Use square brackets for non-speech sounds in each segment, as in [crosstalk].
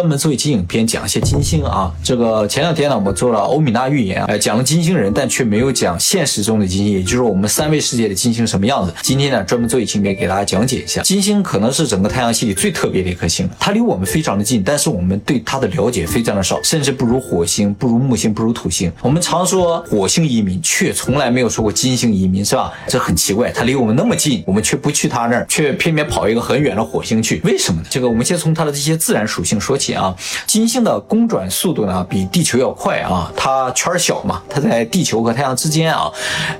专门做一期影片讲一些金星啊。这个前两天呢，我们做了欧米娜预言，哎，讲了金星人，但却没有讲现实中的金星，也就是我们三维世界的金星什么样子。今天呢，专门做一期影片给大家讲解一下，金星可能是整个太阳系里最特别的一颗星，它离我们非常的近，但是我们对它的了解非常的少，甚至不如火星，不如木星，不如土星。我们常说火星移民，却从来没有说过金星移民，是吧？这很奇怪，它离我们那么近，我们却不去它那儿，却偏偏跑一个很远的火星去，为什么呢？这个我们先从它的这些自然属性说起啊。金星的公转速度呢比地球要快啊，它圈小嘛，它在地球和太阳之间啊，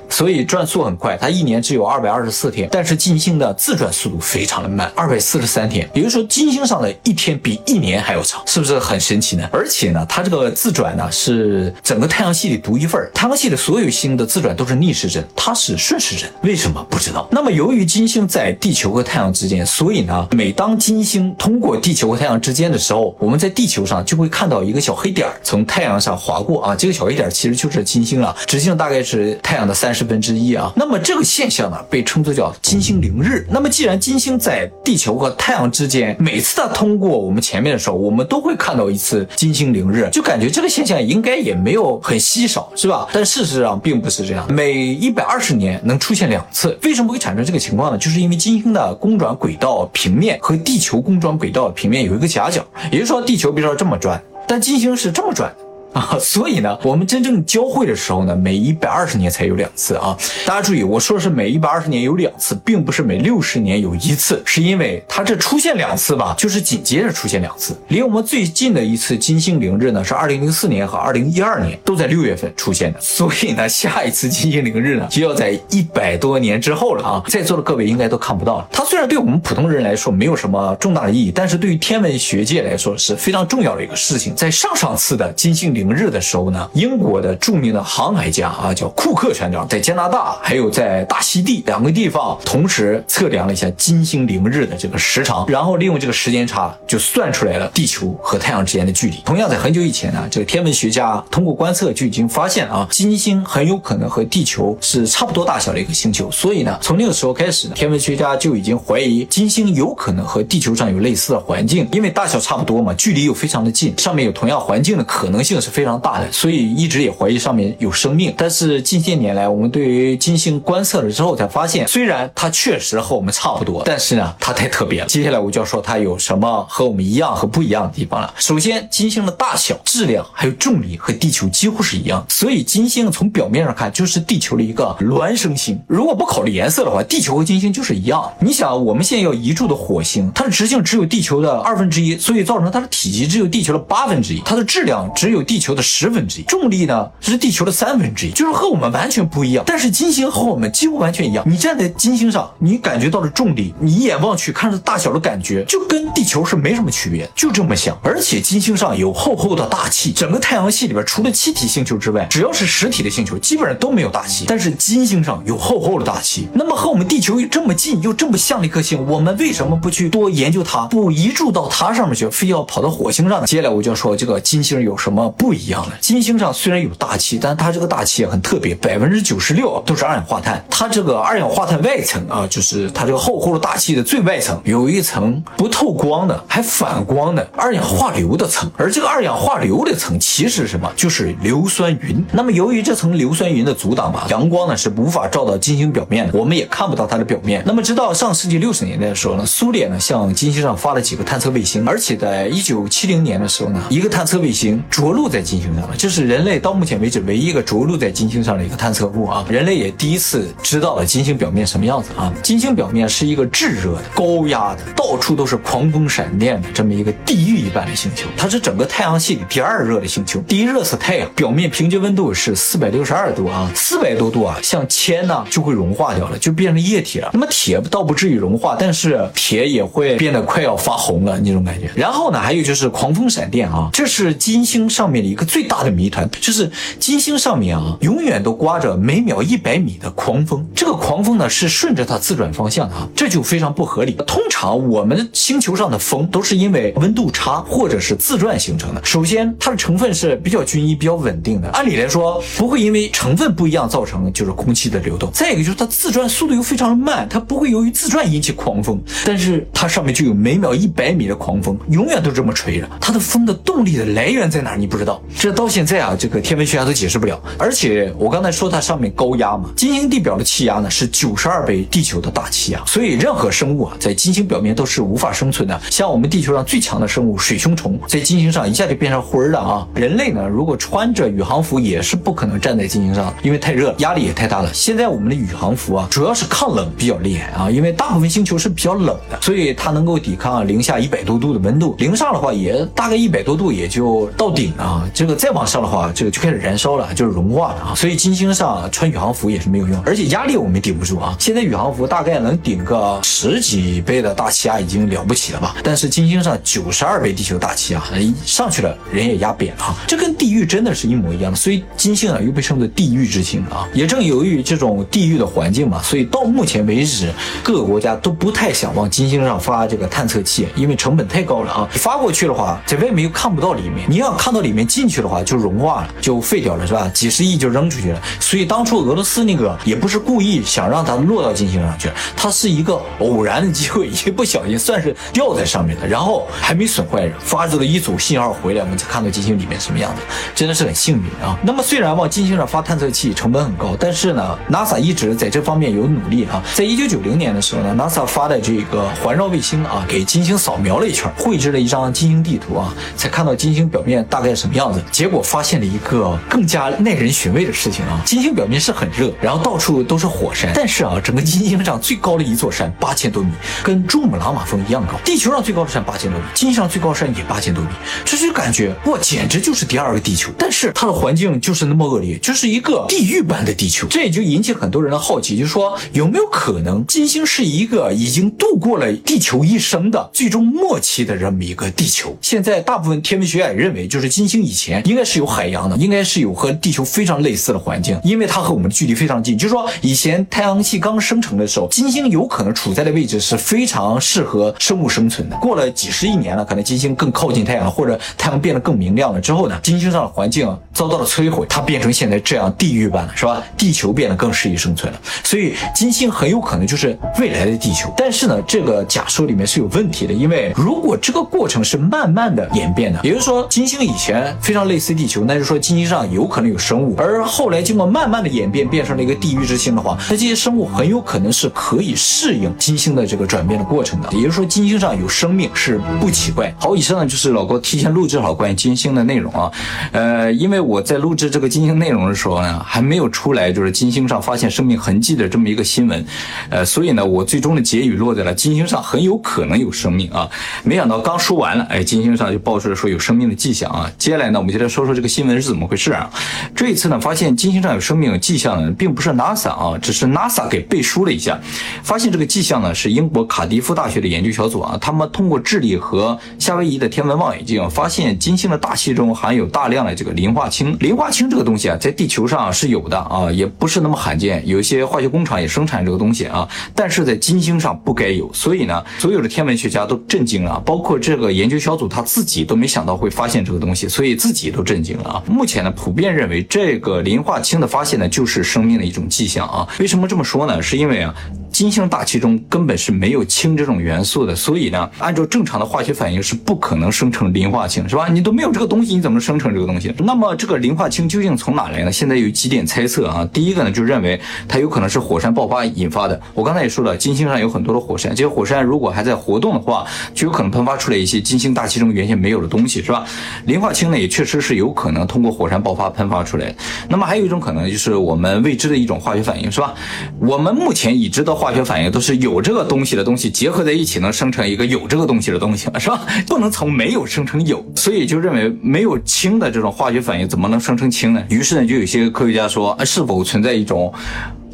所以转速很快，它一年只有二百二十四天。但是金星的自转速度非常的慢，二百四十三天，也就是说金星上的一天比一年还要长，是不是很神奇呢？而且呢，它这个自转呢是整个太阳系里独一份儿太阳系的所有星的自转都是逆时针，它是顺时针，为什么不知道？那么由于金星在地球和太阳之间，所以呢，每当金星通过地球和太阳之间的时候，我们在地球上就会看到一个小黑点从太阳上划过啊，这个小黑点其实就是金星了，直径大概是太阳的三十分之一啊。那么这个现象呢，被称作叫金星凌日。那么既然金星在地球和太阳之间，每次它通过我们前面的时候，我们都会看到一次金星凌日，就感觉这个现象应该也没有很稀少，是吧？但事实上并不是这样，每一百二十年能出现两次。为什么会产生这个情况呢？就是因为金星的公转轨道平面和地球公转轨道平面有一个夹角，也比如说地球比如说这么转。但金星是这么转的。啊，所以呢，我们真正交汇的时候呢，每一百二十年才有两次啊。大家注意，我说的是每一百二十年有两次，并不是每六十年有一次，是因为它这出现两次吧，就是紧接着出现两次。离我们最近的一次金星凌日呢，是二零零四年和二零一二年都在六月份出现的。所以呢，下一次金星凌日呢，就要在一百多年之后了啊。在座的各位应该都看不到了。它虽然对我们普通人来说没有什么重大的意义，但是对于天文学界来说是非常重要的一个事情。在上上次的金星凌。凌日的时候呢，英国的著名的航海家啊，叫库克船长，在加拿大还有在大溪地两个地方同时测量了一下金星凌日的这个时长，然后利用这个时间差就算出来了地球和太阳之间的距离。同样，在很久以前呢，这个天文学家通过观测就已经发现啊，金星很有可能和地球是差不多大小的一个星球。所以呢，从那个时候开始呢，天文学家就已经怀疑金星有可能和地球上有类似的环境，因为大小差不多嘛，距离又非常的近，上面有同样环境的可能性是。非常大的，所以一直也怀疑上面有生命。但是近些年来，我们对于金星观测了之后，才发现虽然它确实和我们差不多，但是呢，它太特别了。接下来我就要说它有什么和我们一样和不一样的地方了。首先，金星的大小、质量还有重力和地球几乎是一样，所以金星从表面上看就是地球的一个孪生星。如果不考虑颜色的话，地球和金星就是一样。你想，我们现在要移住的火星，它的直径只有地球的二分之一，所以造成它的体积只有地球的八分之一，它的质量只有地。球的十分之一，重力呢是地球的三分之一，就是和我们完全不一样。但是金星和我们几乎完全一样。你站在金星上，你感觉到的重力，你一眼望去看着大小的感觉，就跟地球是没什么区别，就这么像。而且金星上有厚厚的大气，整个太阳系里边除了气体星球之外，只要是实体的星球，基本上都没有大气。但是金星上有厚厚的大气，那么和我们地球又这么近又这么像的一颗星，我们为什么不去多研究它，不移住到它上面去，非要跑到火星上呢？接下来我就要说这个金星有什么不。不一样的，金星上虽然有大气，但它这个大气很特别，百分之九十六都是二氧化碳。它这个二氧化碳外层啊，就是它这个厚厚的大气的最外层，有一层不透光的，还反光的二氧化硫的层。而这个二氧化硫的层其实是什么，就是硫酸云。那么由于这层硫酸云的阻挡吧，阳光呢是无法照到金星表面的，我们也看不到它的表面。那么直到上世纪六十年代的时候呢，苏联呢向金星上发了几个探测卫星，而且在一九七零年的时候呢，一个探测卫星着陆在。金星上了，这是人类到目前为止唯一一个着陆在金星上的一个探测物啊！人类也第一次知道了金星表面什么样子啊！金星表面是一个炙热的、高压的、到处都是狂风闪电的这么一个地狱一般的星球，它是整个太阳系里第二热的星球。第一热是太阳，表面平均温度是四百六十二度啊，四百多度啊，像铅呢就会融化掉了，就变成液体了。那么铁倒不至于融化，但是铁也会变得快要发红了那种感觉。然后呢，还有就是狂风闪电啊，这是金星上面的。一个最大的谜团，就是金星上面啊，永远都刮着每秒一百米的狂风。这个狂风呢是顺着它自转方向的啊，这就非常不合理。通常我们星球上的风都是因为温度差或者是自转形成的。首先，它的成分是比较均一、比较稳定的，按理来说不会因为成分不一样造成就是空气的流动。再一个就是它自转速度又非常慢，它不会由于自转引起狂风，但是它上面就有每秒一百米的狂风，永远都这么吹着。它的风的动力的来源在哪？你不知道，这到现在啊，这个天文学家都解释不了。而且我刚才说它上面高压嘛，金星地表的气压呢是九十二倍地球的大气压，所以任何生物啊在金星表面都是无法生存的。像我们地球上最强的生物水熊虫，在金星上一下就变成灰了啊！人类呢，如果穿着宇航服也是不可能站在金星上，因为太热，压力也太大了。现在我们的宇航服啊，主要是抗冷比较厉害啊，因为大部分星球是比较冷的，所以它能够抵抗零下一百多度的温度。零上的话也大概一百多度，也就到顶啊。这个再往上的话，这个就开始燃烧了，就是融化了啊。所以金星上穿宇航服也是没有用，而且压力我们顶不住啊。现在宇航服大概能顶个十几倍的大气压已经了不起了吧？但是金星上九十二倍地球大气压，上去了人也压扁了，这跟地狱真的是一模一样的。所以金星啊又被称作地狱之星啊。也正由于这种地狱的环境嘛，所以到目前为止，各个国家都不太想往金星上发这个探测器，因为成本太高了啊。发过去的话，在外面又看不到里面，你要看到里面进去的话就融化了，就废掉了，是吧？几十亿就扔出去了。所以当初俄罗斯那个也不是故意想让它落到金星上去，它是一个偶然的机会，一不小心算是掉在上面的，然后还没损坏，发出了一组信号回来，我们才看到金星里面什么样子，真的是很幸运啊。那么虽然往金星上发探测器成本很高，但是呢，NASA 一直在这方面有努力啊。在一九九零年的时候呢，NASA 发的这个环绕卫星啊，给金星扫描了一圈，绘制了一张金星地图啊，才看到金星表面大概什么样样子。结果发现了一个更加耐人寻味的事情啊，金星表面是很热，然后到处都是火山，但是啊，整个金星上最高的一座山八千多米，跟珠穆朗玛峰一样高。地球上最高的山八千多米，金星上最高山也八千多米，这就感觉哇，简直就是第二个地球。但是它的环境就是那么恶劣，就是一个地狱般的地球。这也就引起很多人的好奇，就是说有没有可能金星是一个已经度过了地球一生的最终末期的这么一个地球？现在大部分天文学家也认为，就是金星以前应该是有海洋的，应该是有和地球非常类似的环境，因为它和我们的距离非常近。就是说以前太阳系刚生成的时候，金星有可能处在的位置是非常适合生物生存的。过了几十亿年了，可能金星更靠近太阳了，或者太阳变得更明亮了之后呢，金星上的环境遭到了摧毁，它变成现在这样地狱般了，是吧？地球变得更适宜生存了，所以金星很有可能就是未来的地球。但是呢，这个假说里面是有问题的，因为如果这个过程是慢慢的演变的，也就是说金星以前非常类似地球，那就说金星上有可能有生物，而后来经过慢慢的演变变成了一个地狱之星的话，那这些生物很有可能是可以适应金星的这个转变的过程的。也就是说金星上有生命是不奇怪。好，以上呢就是老高提前录制好关于金星的内容啊，呃，因为我在录制这个金星内容的时候呢，还没有出来就是金星上发现生命痕迹的这么一个新闻，呃，所以呢，我最终的结语落在了金星上很有可能有生命啊。没想到刚说完了，哎，金星上就爆出来说有生命的迹象啊。接下来呢，我们就来说说这个新闻是怎么回事啊。这一次呢，发现金星上有生命迹象呢，并不是 NASA 啊，只是 NASA 给背书了一下。发现这个迹象呢，是英国卡迪夫大学的研究小组啊，他们通过智利和夏威夷的天文望远镜，发现金星的大气中含有大量的这个磷化氢。磷化氢这个东西啊，在地球上是有的啊，也不是那么罕见，有一些化学工厂也生产这个东西啊，但是在金星上不该有。所以呢，所有的天文学家都震惊了，包括这个研究小组他自己都没想到会发现这个东西，所以自己都震惊了啊。目前呢，普遍认为这个磷化氢的发现呢，就是生命的一种迹象啊。为什么这么说呢？是因为啊。金星大气中根本是没有氢这种元素的，所以呢，按照正常的化学反应是不可能生成磷化氢，是吧？你都没有这个东西，你怎么生成这个东西？那么这个磷化氢究竟从哪来呢？现在有几点猜测啊。第一个呢，就认为它有可能是火山爆发引发的。我刚才也说了，金星上有很多的火山，这些火山如果还在活动的话，就有可能喷发出来一些金星大气中原先没有的东西，是吧？磷化氢呢，也确实是有可能通过火山爆发喷发出来。那么还有一种可能就是我们未知的一种化学反应，是吧？我们目前已知的化化学反应都是有这个东西的东西结合在一起，能生成一个有这个东西的东西，是吧？不能从没有生成有，所以就认为没有氢的这种化学反应怎么能生成氢呢？于是呢，就有些科学家说，是否存在一种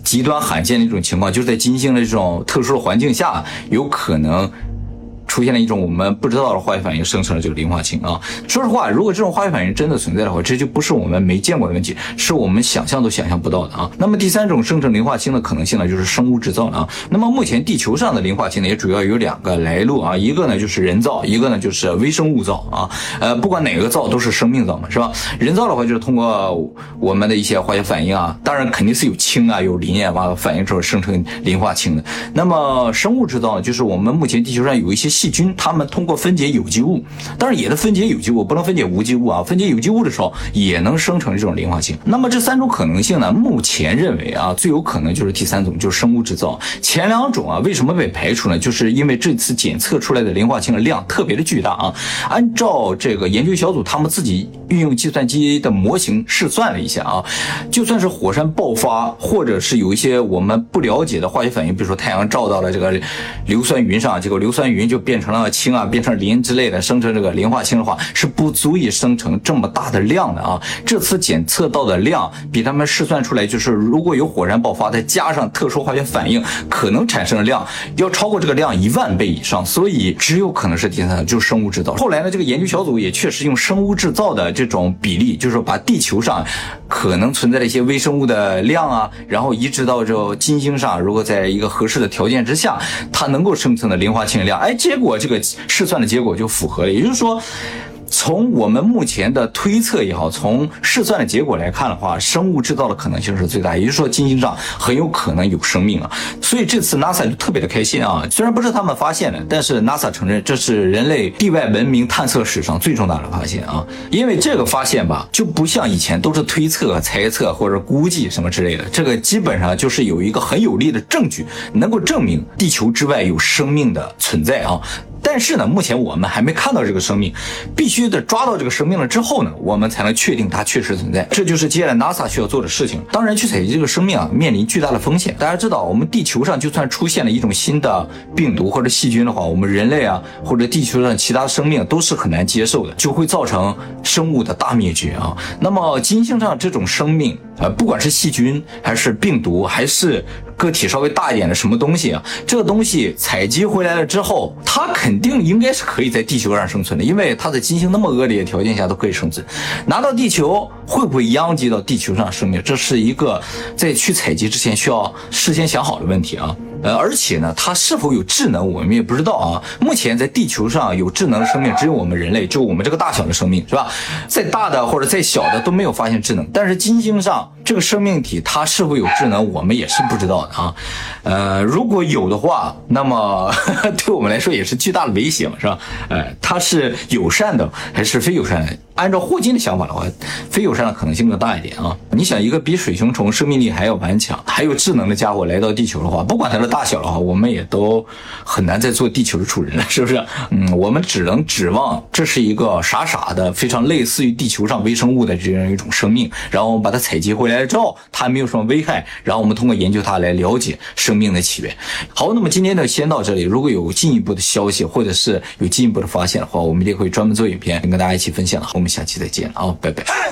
极端罕见的一种情况，就是在金星的这种特殊的环境下，有可能。出现了一种我们不知道的化学反应，生成了这个磷化氢啊。说实话，如果这种化学反应真的存在的话，这就不是我们没见过的问题，是我们想象都想象不到的啊。那么第三种生成磷化氢的可能性呢，就是生物制造了啊。那么目前地球上的磷化氢呢，也主要有两个来路啊，一个呢就是人造，一个呢就是微生物造啊。呃，不管哪个造都是生命造嘛，是吧？人造的话就是通过我们的一些化学反应啊，当然肯定是有氢啊、有磷啊，完了反应之后生成磷化氢的。那么生物制造呢，就是我们目前地球上有一些细细菌，它们通过分解有机物，当然也能分解有机物，不能分解无机物啊。分解有机物的时候也能生成这种磷化氢。那么这三种可能性呢，目前认为啊，最有可能就是第三种，就是生物制造。前两种啊，为什么被排除呢？就是因为这次检测出来的磷化氢的量特别的巨大啊。按照这个研究小组他们自己运用计算机的模型试算了一下啊，就算是火山爆发，或者是有一些我们不了解的化学反应，比如说太阳照到了这个硫酸云上，结果硫酸云就变成了氢啊，变成磷之类的，生成这个磷化氢的话，是不足以生成这么大的量的啊。这次检测到的量比他们试算出来，就是如果有火山爆发，再加上特殊化学反应，可能产生的量要超过这个量一万倍以上，所以只有可能是第三，就是生物制造。后来呢，这个研究小组也确实用生物制造的这种比例，就是说把地球上可能存在的一些微生物的量啊，然后移植到这金星上，如果在一个合适的条件之下，它能够生成的磷化氢量，哎，这结果这个试算的结果就符合了，也就是说。从我们目前的推测也好，从试算的结果来看的话，生物制造的可能性是最大，也就是说金星上很有可能有生命啊。所以这次 NASA 就特别的开心啊，虽然不是他们发现的，但是 NASA 承认这是人类地外文明探测史上最重大的发现啊。因为这个发现吧，就不像以前都是推测、猜测或者估计什么之类的，这个基本上就是有一个很有力的证据，能够证明地球之外有生命的存在啊。但是呢，目前我们还没看到这个生命，必须得抓到这个生命了之后呢，我们才能确定它确实存在。这就是接下来 NASA 需要做的事情。当然，去采集这个生命啊，面临巨大的风险。大家知道，我们地球上就算出现了一种新的病毒或者细菌的话，我们人类啊或者地球上其他生命都是很难接受的，就会造成生物的大灭绝啊。那么金星上这种生命啊，不管是细菌还是病毒还是。个体稍微大一点的什么东西啊？这个东西采集回来了之后，它肯定应该是可以在地球上生存的，因为它在金星那么恶劣的条件下都可以生存。拿到地球会不会殃及到地球上生命？这是一个在去采集之前需要事先想好的问题啊。呃，而且呢，它是否有智能，我们也不知道啊。目前在地球上有智能的生命只有我们人类，就我们这个大小的生命，是吧？再大的或者再小的都没有发现智能。但是金星上这个生命体它是否有智能，我们也是不知道的啊。呃，如果有的话，那么 [laughs] 对我们来说也是巨大的威胁嘛，是吧？呃，它是友善的还是非友善的？按照霍金的想法的话，非友善的可能性更大一点啊。你想，一个比水熊虫生命力还要顽强、还有智能的家伙来到地球的话，不管它的大小的话，我们也都很难再做地球的主人了，是不是？嗯，我们只能指望这是一个傻傻的、非常类似于地球上微生物的这样一种生命，然后我们把它采集回来来之后，它没有什么危害，然后我们通过研究它来了解生命的起源。好，那么今天呢，先到这里。如果有进一步的消息，或者是有进一步的发现的话，我们一定会专门做影片跟大家一起分享。我们下期再见啊，拜拜。